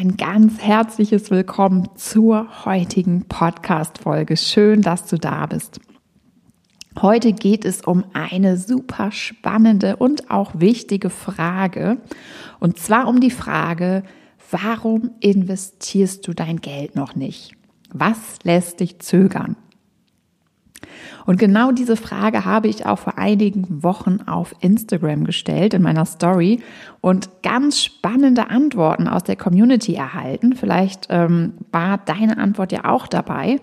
Ein ganz herzliches Willkommen zur heutigen Podcast-Folge. Schön, dass du da bist. Heute geht es um eine super spannende und auch wichtige Frage. Und zwar um die Frage, warum investierst du dein Geld noch nicht? Was lässt dich zögern? Und genau diese Frage habe ich auch vor einigen Wochen auf Instagram gestellt in meiner Story und ganz spannende Antworten aus der Community erhalten. Vielleicht ähm, war deine Antwort ja auch dabei.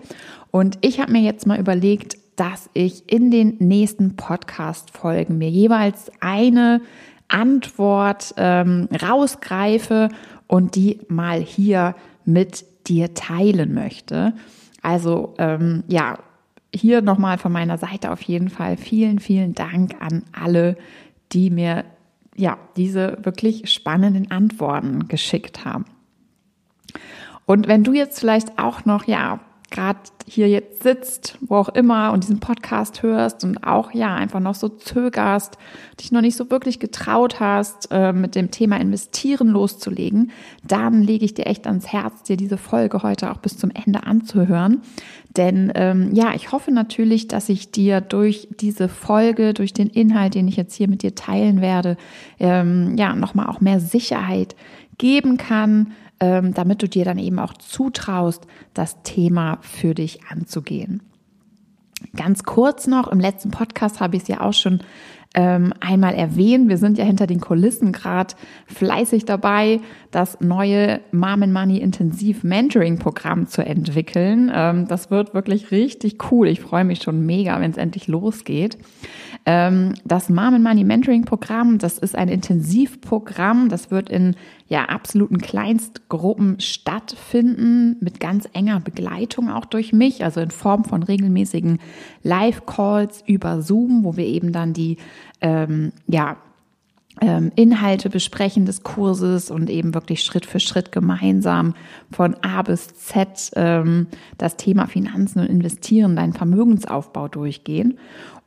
Und ich habe mir jetzt mal überlegt, dass ich in den nächsten Podcast-Folgen mir jeweils eine Antwort ähm, rausgreife und die mal hier mit dir teilen möchte. Also ähm, ja, hier nochmal von meiner Seite auf jeden Fall vielen, vielen Dank an alle, die mir ja diese wirklich spannenden Antworten geschickt haben. Und wenn du jetzt vielleicht auch noch ja gerade hier jetzt sitzt, wo auch immer und diesen Podcast hörst und auch ja einfach noch so zögerst, dich noch nicht so wirklich getraut hast, äh, mit dem Thema Investieren loszulegen, dann lege ich dir echt ans Herz, dir diese Folge heute auch bis zum Ende anzuhören. Denn ähm, ja, ich hoffe natürlich, dass ich dir durch diese Folge, durch den Inhalt, den ich jetzt hier mit dir teilen werde, ähm, ja, nochmal auch mehr Sicherheit geben kann, damit du dir dann eben auch zutraust, das Thema für dich anzugehen. Ganz kurz noch, im letzten Podcast habe ich es ja auch schon ähm, einmal erwähnt. Wir sind ja hinter den Kulissen gerade fleißig dabei, das neue Mom Money Intensiv Mentoring Programm zu entwickeln. Ähm, das wird wirklich richtig cool. Ich freue mich schon mega, wenn es endlich losgeht. Ähm, das Mom Money Mentoring Programm, das ist ein Intensivprogramm. Das wird in ja absoluten Kleinstgruppen stattfinden mit ganz enger Begleitung auch durch mich, also in Form von regelmäßigen Live-Calls über Zoom, wo wir eben dann die ähm, ja ähm, Inhalte besprechen des Kurses und eben wirklich Schritt für Schritt gemeinsam von A bis Z ähm, das Thema Finanzen und Investieren, deinen Vermögensaufbau durchgehen.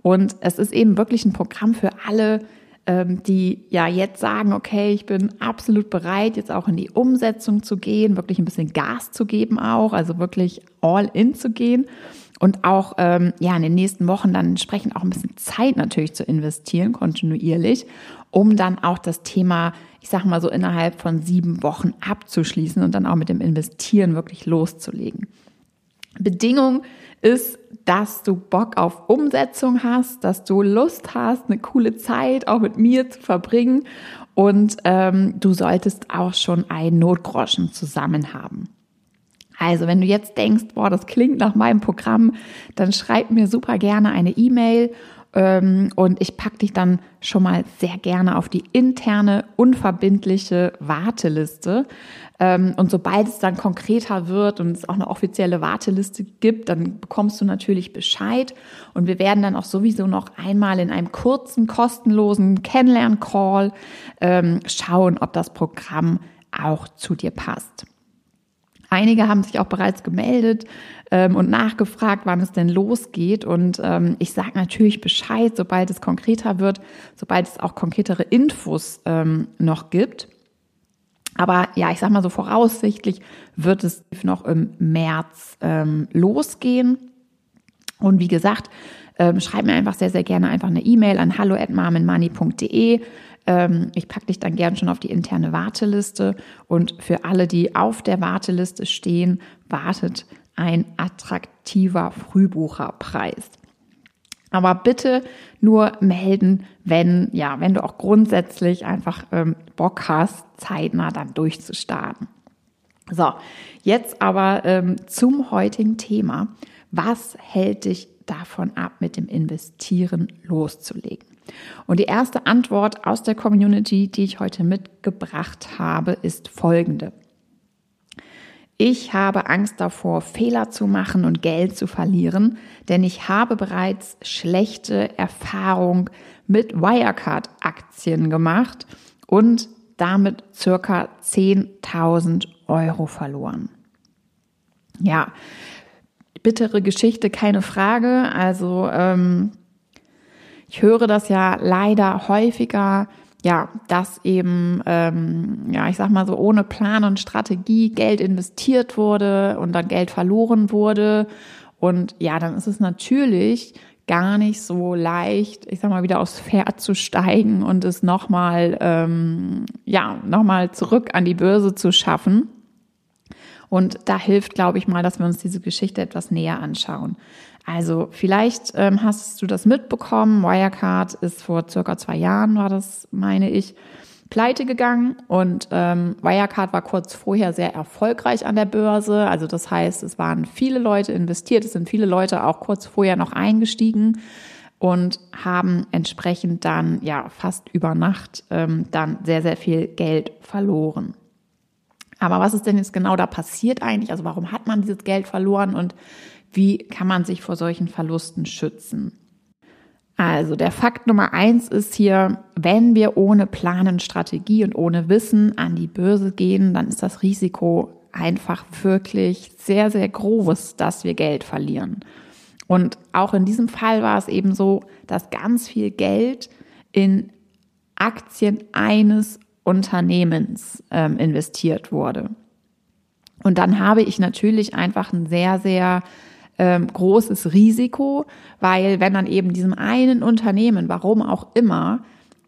Und es ist eben wirklich ein Programm für alle, die ja jetzt sagen, okay, ich bin absolut bereit, jetzt auch in die Umsetzung zu gehen, wirklich ein bisschen Gas zu geben auch, also wirklich all in zu gehen und auch ähm, ja in den nächsten Wochen dann entsprechend auch ein bisschen Zeit natürlich zu investieren, kontinuierlich, um dann auch das Thema, ich sag mal so innerhalb von sieben Wochen abzuschließen und dann auch mit dem Investieren wirklich loszulegen. Bedingung ist, dass du Bock auf Umsetzung hast, dass du Lust hast, eine coole Zeit auch mit mir zu verbringen und ähm, du solltest auch schon einen Notgroschen zusammen haben. Also, wenn du jetzt denkst, boah, das klingt nach meinem Programm, dann schreib mir super gerne eine E-Mail und ich packe dich dann schon mal sehr gerne auf die interne, unverbindliche Warteliste. Ähm, und sobald es dann konkreter wird und es auch eine offizielle Warteliste gibt, dann bekommst du natürlich Bescheid. Und wir werden dann auch sowieso noch einmal in einem kurzen, kostenlosen Kennenlern-Call ähm, schauen, ob das Programm auch zu dir passt. Einige haben sich auch bereits gemeldet ähm, und nachgefragt, wann es denn losgeht. Und ähm, ich sage natürlich Bescheid, sobald es konkreter wird, sobald es auch konkretere Infos ähm, noch gibt. Aber ja, ich sag mal so voraussichtlich wird es noch im März ähm, losgehen. Und wie gesagt, ähm, schreib mir einfach sehr, sehr gerne einfach eine E-Mail an hallo@marmenmoney.de. Ähm, ich packe dich dann gern schon auf die interne Warteliste. Und für alle, die auf der Warteliste stehen, wartet ein attraktiver Frühbucherpreis. Aber bitte nur melden, wenn, ja, wenn du auch grundsätzlich einfach ähm, Bock hast, zeitnah dann durchzustarten. So, jetzt aber ähm, zum heutigen Thema. Was hält dich davon ab, mit dem Investieren loszulegen? Und die erste Antwort aus der Community, die ich heute mitgebracht habe, ist folgende. Ich habe Angst davor, Fehler zu machen und Geld zu verlieren, denn ich habe bereits schlechte Erfahrung mit Wirecard-Aktien gemacht und damit circa 10.000 Euro verloren. Ja, bittere Geschichte, keine Frage. Also ähm, ich höre das ja leider häufiger, ja, dass eben, ähm, ja, ich sag mal so, ohne Plan und Strategie Geld investiert wurde und dann Geld verloren wurde. Und ja, dann ist es natürlich gar nicht so leicht, ich sag mal, wieder aufs Pferd zu steigen und es nochmal, ähm, ja, nochmal zurück an die Börse zu schaffen. Und da hilft, glaube ich mal, dass wir uns diese Geschichte etwas näher anschauen. Also vielleicht ähm, hast du das mitbekommen. Wirecard ist vor circa zwei Jahren, war das, meine ich, pleite gegangen und ähm, Wirecard war kurz vorher sehr erfolgreich an der Börse. Also das heißt, es waren viele Leute investiert, es sind viele Leute auch kurz vorher noch eingestiegen und haben entsprechend dann ja fast über Nacht ähm, dann sehr, sehr viel Geld verloren. Aber was ist denn jetzt genau da passiert eigentlich? Also warum hat man dieses Geld verloren und wie kann man sich vor solchen Verlusten schützen? Also der Fakt Nummer eins ist hier, wenn wir ohne Planen, Strategie und ohne Wissen an die Börse gehen, dann ist das Risiko einfach wirklich sehr, sehr groß, dass wir Geld verlieren. Und auch in diesem Fall war es eben so, dass ganz viel Geld in Aktien eines Unternehmens ähm, investiert wurde. Und dann habe ich natürlich einfach ein sehr, sehr ähm, großes Risiko, weil wenn dann eben diesem einen Unternehmen, warum auch immer,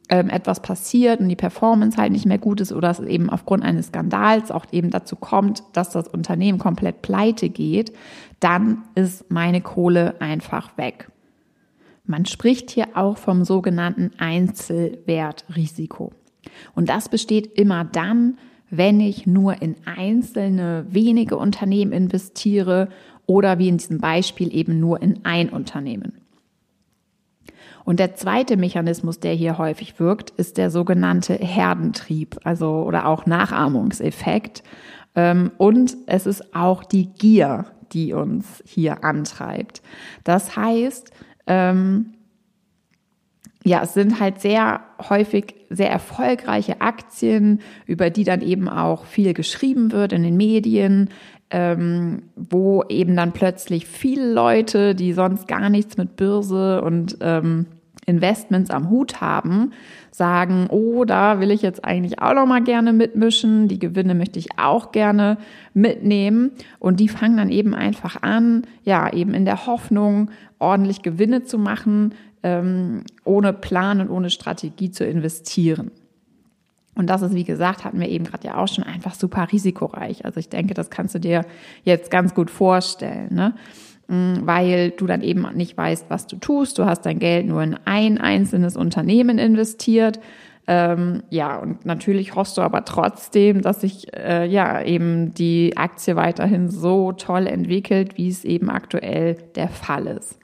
ähm, etwas passiert und die Performance halt nicht mehr gut ist oder es eben aufgrund eines Skandals auch eben dazu kommt, dass das Unternehmen komplett pleite geht, dann ist meine Kohle einfach weg. Man spricht hier auch vom sogenannten Einzelwertrisiko. Und das besteht immer dann, wenn ich nur in einzelne wenige Unternehmen investiere oder wie in diesem Beispiel eben nur in ein Unternehmen. Und der zweite Mechanismus, der hier häufig wirkt, ist der sogenannte Herdentrieb, also oder auch Nachahmungseffekt. Ähm, und es ist auch die Gier, die uns hier antreibt. Das heißt, ähm, ja, es sind halt sehr häufig sehr erfolgreiche Aktien, über die dann eben auch viel geschrieben wird in den Medien, ähm, wo eben dann plötzlich viele Leute, die sonst gar nichts mit Börse und ähm, Investments am Hut haben, sagen, oh, da will ich jetzt eigentlich auch noch mal gerne mitmischen, die Gewinne möchte ich auch gerne mitnehmen und die fangen dann eben einfach an, ja, eben in der Hoffnung, ordentlich Gewinne zu machen, ähm, ohne Plan und ohne Strategie zu investieren. Und das ist, wie gesagt, hatten wir eben gerade ja auch schon einfach super risikoreich. Also ich denke, das kannst du dir jetzt ganz gut vorstellen, ne? Mm, weil du dann eben nicht weißt, was du tust. Du hast dein Geld nur in ein einzelnes Unternehmen investiert. Ähm, ja, und natürlich hoffst du aber trotzdem, dass sich äh, ja eben die Aktie weiterhin so toll entwickelt, wie es eben aktuell der Fall ist.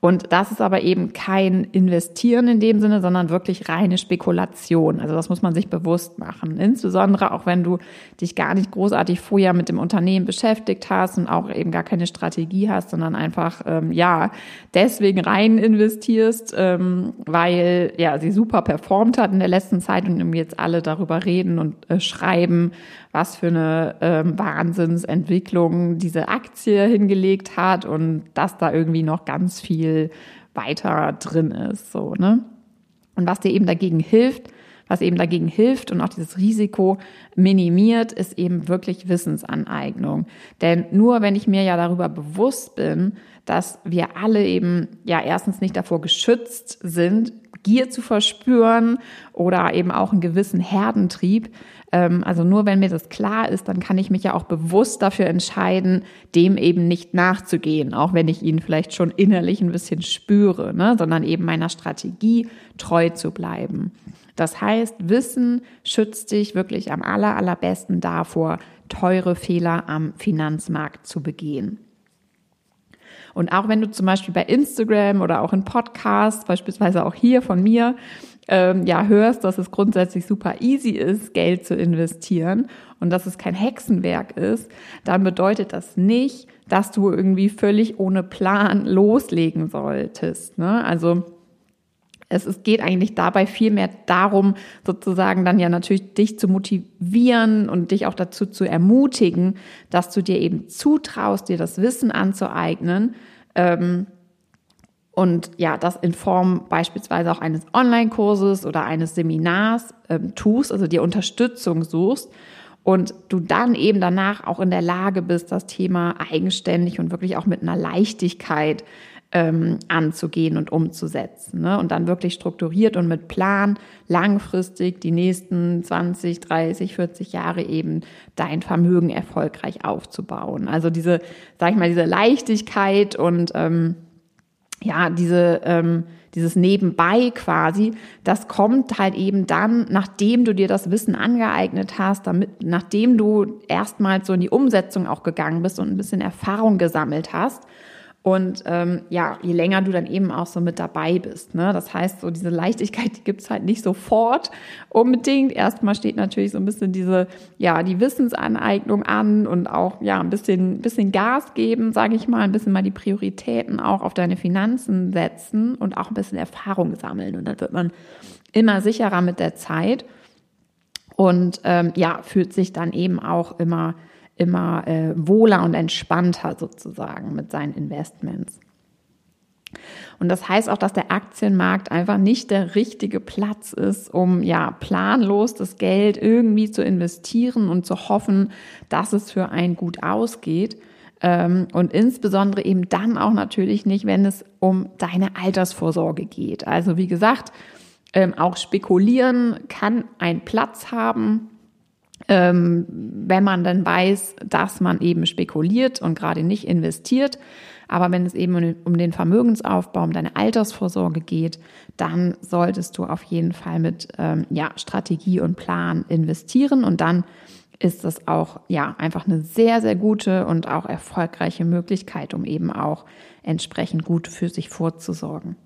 Und das ist aber eben kein Investieren in dem Sinne, sondern wirklich reine Spekulation. Also das muss man sich bewusst machen. Insbesondere auch wenn du dich gar nicht großartig vorher mit dem Unternehmen beschäftigt hast und auch eben gar keine Strategie hast, sondern einfach ähm, ja deswegen rein investierst, ähm, weil ja sie super performt hat in der letzten Zeit und jetzt alle darüber reden und äh, schreiben, was für eine ähm, Wahnsinnsentwicklung diese Aktie hingelegt hat und dass da irgendwie noch ganz viel weiter drin ist, so, ne? Und was dir eben dagegen hilft, was eben dagegen hilft und auch dieses Risiko minimiert, ist eben wirklich Wissensaneignung. Denn nur wenn ich mir ja darüber bewusst bin, dass wir alle eben ja erstens nicht davor geschützt sind, Gier zu verspüren oder eben auch einen gewissen Herdentrieb, ähm, also nur wenn mir das klar ist, dann kann ich mich ja auch bewusst dafür entscheiden, dem eben nicht nachzugehen, auch wenn ich ihn vielleicht schon innerlich ein bisschen spüre, ne? sondern eben meiner Strategie treu zu bleiben. Das heißt, Wissen schützt dich wirklich am aller, allerbesten davor, teure Fehler am Finanzmarkt zu begehen. Und auch wenn du zum Beispiel bei Instagram oder auch in Podcasts, beispielsweise auch hier von mir, ähm, ja hörst, dass es grundsätzlich super easy ist, Geld zu investieren und dass es kein Hexenwerk ist, dann bedeutet das nicht, dass du irgendwie völlig ohne Plan loslegen solltest. Ne? Also es, es geht eigentlich dabei viel mehr darum, sozusagen dann ja natürlich dich zu motivieren und dich auch dazu zu ermutigen, dass du dir eben zutraust, dir das Wissen anzueignen. Ähm, und ja, das in Form beispielsweise auch eines Online-Kurses oder eines Seminars ähm, tust, also dir Unterstützung suchst und du dann eben danach auch in der Lage bist, das Thema eigenständig und wirklich auch mit einer Leichtigkeit ähm, anzugehen und umzusetzen. Ne? Und dann wirklich strukturiert und mit Plan langfristig die nächsten 20, 30, 40 Jahre eben dein Vermögen erfolgreich aufzubauen. Also diese, sag ich mal, diese Leichtigkeit und ähm, ja, diese, ähm, dieses Nebenbei quasi, das kommt halt eben dann, nachdem du dir das Wissen angeeignet hast, damit, nachdem du erstmals so in die Umsetzung auch gegangen bist und ein bisschen Erfahrung gesammelt hast. Und ähm, ja, je länger du dann eben auch so mit dabei bist. Ne? Das heißt, so diese Leichtigkeit, die gibt's halt nicht sofort unbedingt. Erstmal steht natürlich so ein bisschen diese, ja, die Wissensaneignung an und auch ja ein bisschen, bisschen Gas geben, sage ich mal, ein bisschen mal die Prioritäten auch auf deine Finanzen setzen und auch ein bisschen Erfahrung sammeln. Und dann wird man immer sicherer mit der Zeit und ähm, ja, fühlt sich dann eben auch immer immer äh, wohler und entspannter sozusagen mit seinen Investments. Und das heißt auch, dass der Aktienmarkt einfach nicht der richtige Platz ist, um ja planlos das Geld irgendwie zu investieren und zu hoffen, dass es für einen gut ausgeht. Ähm, und insbesondere eben dann auch natürlich nicht, wenn es um deine Altersvorsorge geht. Also wie gesagt, ähm, auch spekulieren kann einen Platz haben, ähm, wenn man dann weiß, dass man eben spekuliert und gerade nicht investiert. Aber wenn es eben um den Vermögensaufbau, um deine Altersvorsorge geht, dann solltest du auf jeden Fall mit ähm, ja, Strategie und Plan investieren und dann ist das auch ja einfach eine sehr, sehr gute und auch erfolgreiche Möglichkeit, um eben auch entsprechend gut für sich vorzusorgen.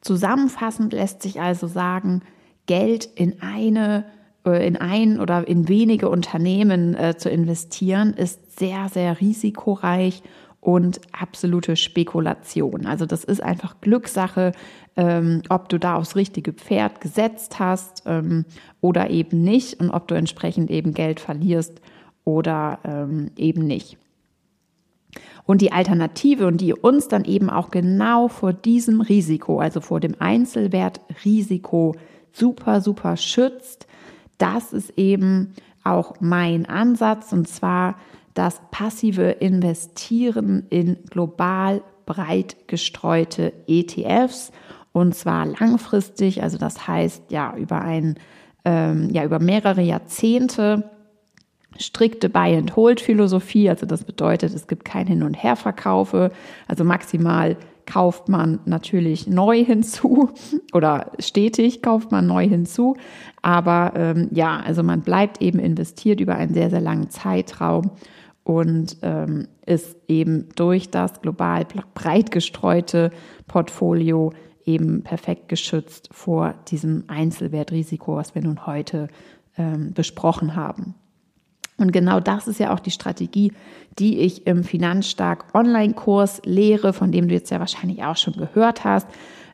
Zusammenfassend lässt sich also sagen, Geld in eine in ein oder in wenige Unternehmen äh, zu investieren, ist sehr, sehr risikoreich und absolute Spekulation. Also das ist einfach Glückssache, ähm, ob du da aufs richtige Pferd gesetzt hast ähm, oder eben nicht und ob du entsprechend eben Geld verlierst oder ähm, eben nicht. Und die Alternative und die uns dann eben auch genau vor diesem Risiko, also vor dem Einzelwertrisiko super, super schützt, das ist eben auch mein Ansatz und zwar das passive Investieren in global breit gestreute ETFs und zwar langfristig, also das heißt ja über ein ähm, ja über mehrere Jahrzehnte. Strikte Buy-and-Hold-Philosophie, also das bedeutet, es gibt kein Hin- und Herverkaufe, also maximal kauft man natürlich neu hinzu oder stetig kauft man neu hinzu. Aber ähm, ja, also man bleibt eben investiert über einen sehr, sehr langen Zeitraum und ähm, ist eben durch das global breit gestreute Portfolio eben perfekt geschützt vor diesem Einzelwertrisiko, was wir nun heute ähm, besprochen haben. Und genau das ist ja auch die Strategie, die ich im Finanzstark Online-Kurs lehre, von dem du jetzt ja wahrscheinlich auch schon gehört hast.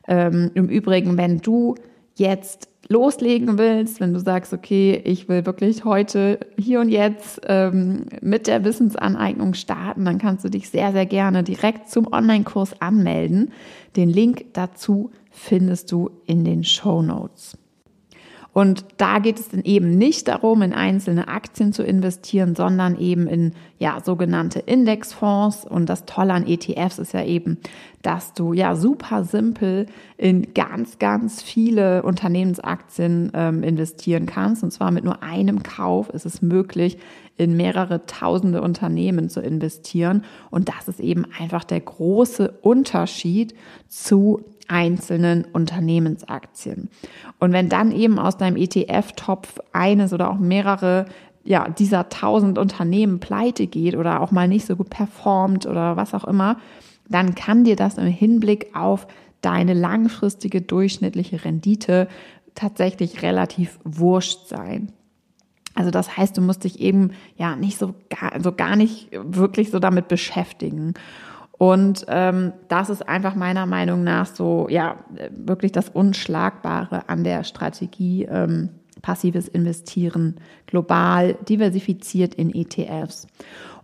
Ähm, Im Übrigen, wenn du jetzt loslegen willst, wenn du sagst, okay, ich will wirklich heute, hier und jetzt ähm, mit der Wissensaneignung starten, dann kannst du dich sehr, sehr gerne direkt zum Online-Kurs anmelden. Den Link dazu findest du in den Show Notes. Und da geht es dann eben nicht darum, in einzelne Aktien zu investieren, sondern eben in ja sogenannte Indexfonds. Und das Tolle an ETFs ist ja eben, dass du ja super simpel in ganz, ganz viele Unternehmensaktien ähm, investieren kannst. Und zwar mit nur einem Kauf ist es möglich, in mehrere tausende Unternehmen zu investieren. Und das ist eben einfach der große Unterschied zu einzelnen Unternehmensaktien. Und wenn dann eben aus deinem ETF-Topf eines oder auch mehrere ja, dieser tausend Unternehmen pleite geht oder auch mal nicht so gut performt oder was auch immer, dann kann dir das im Hinblick auf deine langfristige durchschnittliche Rendite tatsächlich relativ wurscht sein. Also das heißt, du musst dich eben ja nicht so gar, also gar nicht wirklich so damit beschäftigen. Und ähm, das ist einfach meiner Meinung nach so, ja, wirklich das Unschlagbare an der Strategie ähm, passives Investieren global, diversifiziert in ETFs.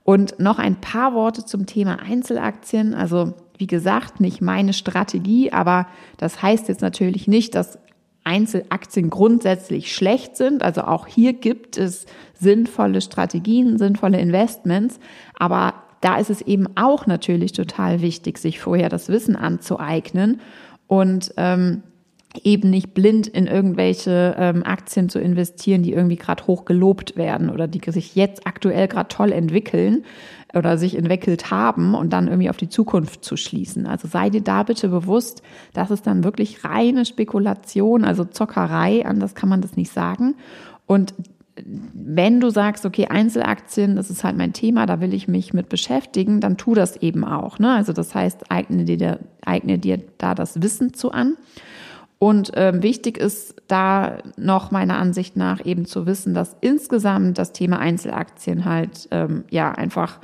Und noch ein paar Worte zum Thema Einzelaktien. Also wie gesagt, nicht meine Strategie, aber das heißt jetzt natürlich nicht, dass Einzelaktien grundsätzlich schlecht sind. Also auch hier gibt es sinnvolle Strategien, sinnvolle Investments. Aber da ist es eben auch natürlich total wichtig, sich vorher das Wissen anzueignen und ähm, eben nicht blind in irgendwelche ähm, Aktien zu investieren, die irgendwie gerade hoch gelobt werden oder die sich jetzt aktuell gerade toll entwickeln oder sich entwickelt haben und dann irgendwie auf die Zukunft zu schließen. Also sei dir da bitte bewusst, das ist dann wirklich reine Spekulation, also Zockerei, anders kann man das nicht sagen. Und wenn du sagst, okay, Einzelaktien, das ist halt mein Thema, da will ich mich mit beschäftigen, dann tu das eben auch. Ne? Also das heißt, eigne dir, eigne dir da das Wissen zu an. Und ähm, wichtig ist da noch meiner Ansicht nach eben zu wissen, dass insgesamt das Thema Einzelaktien halt ähm, ja einfach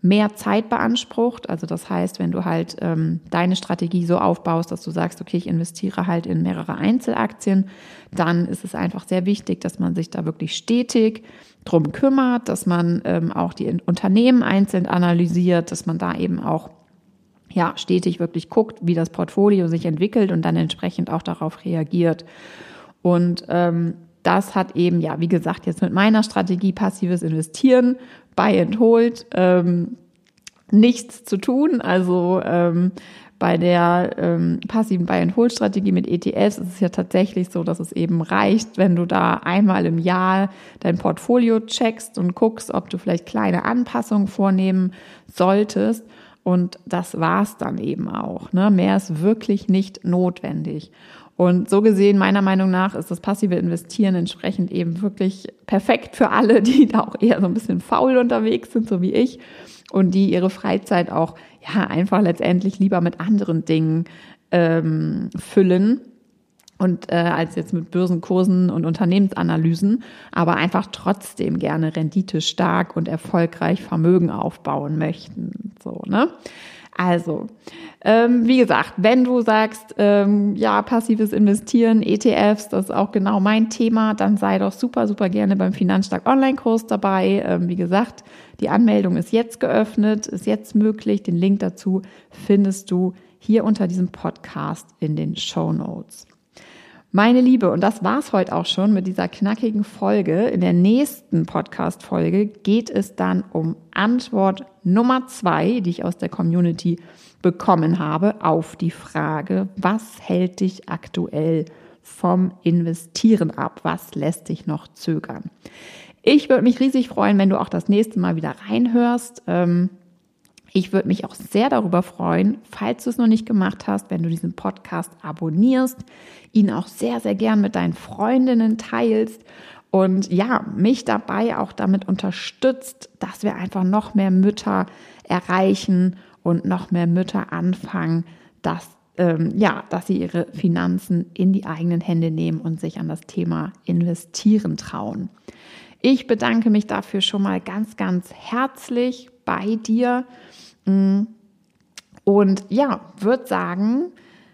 mehr Zeit beansprucht. Also das heißt, wenn du halt ähm, deine Strategie so aufbaust, dass du sagst, okay, ich investiere halt in mehrere Einzelaktien, dann ist es einfach sehr wichtig, dass man sich da wirklich stetig drum kümmert, dass man ähm, auch die Unternehmen einzeln analysiert, dass man da eben auch ja, stetig wirklich guckt, wie das Portfolio sich entwickelt und dann entsprechend auch darauf reagiert. Und ähm, das hat eben, ja, wie gesagt, jetzt mit meiner Strategie passives Investieren, Buy and Hold, ähm, nichts zu tun. Also ähm, bei der ähm, passiven Buy-and-Hold-Strategie mit ETFs ist es ja tatsächlich so, dass es eben reicht, wenn du da einmal im Jahr dein Portfolio checkst und guckst, ob du vielleicht kleine Anpassungen vornehmen solltest. Und das war's dann eben auch. Ne? Mehr ist wirklich nicht notwendig. Und so gesehen, meiner Meinung nach, ist das passive Investieren entsprechend eben wirklich perfekt für alle, die da auch eher so ein bisschen faul unterwegs sind, so wie ich, und die ihre Freizeit auch ja einfach letztendlich lieber mit anderen Dingen ähm, füllen und äh, als jetzt mit Börsenkursen und Unternehmensanalysen, aber einfach trotzdem gerne Rendite stark und erfolgreich Vermögen aufbauen möchten. So, ne? Also, ähm, wie gesagt, wenn du sagst, ähm, ja, passives Investieren, ETFs, das ist auch genau mein Thema, dann sei doch super, super gerne beim Finanzstark Online-Kurs dabei. Ähm, wie gesagt, die Anmeldung ist jetzt geöffnet, ist jetzt möglich. Den Link dazu findest du hier unter diesem Podcast in den Show Notes. Meine Liebe, und das war's heute auch schon mit dieser knackigen Folge. In der nächsten Podcast-Folge geht es dann um Antwort Nummer zwei, die ich aus der Community bekommen habe, auf die Frage, was hält dich aktuell vom Investieren ab? Was lässt dich noch zögern? Ich würde mich riesig freuen, wenn du auch das nächste Mal wieder reinhörst. Ähm, ich würde mich auch sehr darüber freuen, falls du es noch nicht gemacht hast, wenn du diesen Podcast abonnierst, ihn auch sehr, sehr gern mit deinen Freundinnen teilst und ja, mich dabei auch damit unterstützt, dass wir einfach noch mehr Mütter erreichen und noch mehr Mütter anfangen, dass ähm, ja, dass sie ihre Finanzen in die eigenen Hände nehmen und sich an das Thema investieren trauen. Ich bedanke mich dafür schon mal ganz, ganz herzlich bei dir. Mm. Und ja, würde sagen,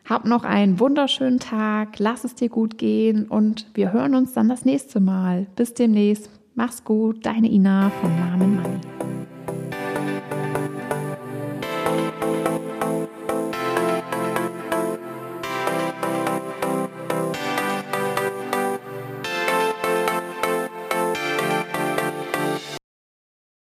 hab noch einen wunderschönen Tag, lass es dir gut gehen und wir hören uns dann das nächste Mal. Bis demnächst. Mach's gut, deine Ina von Namen Money.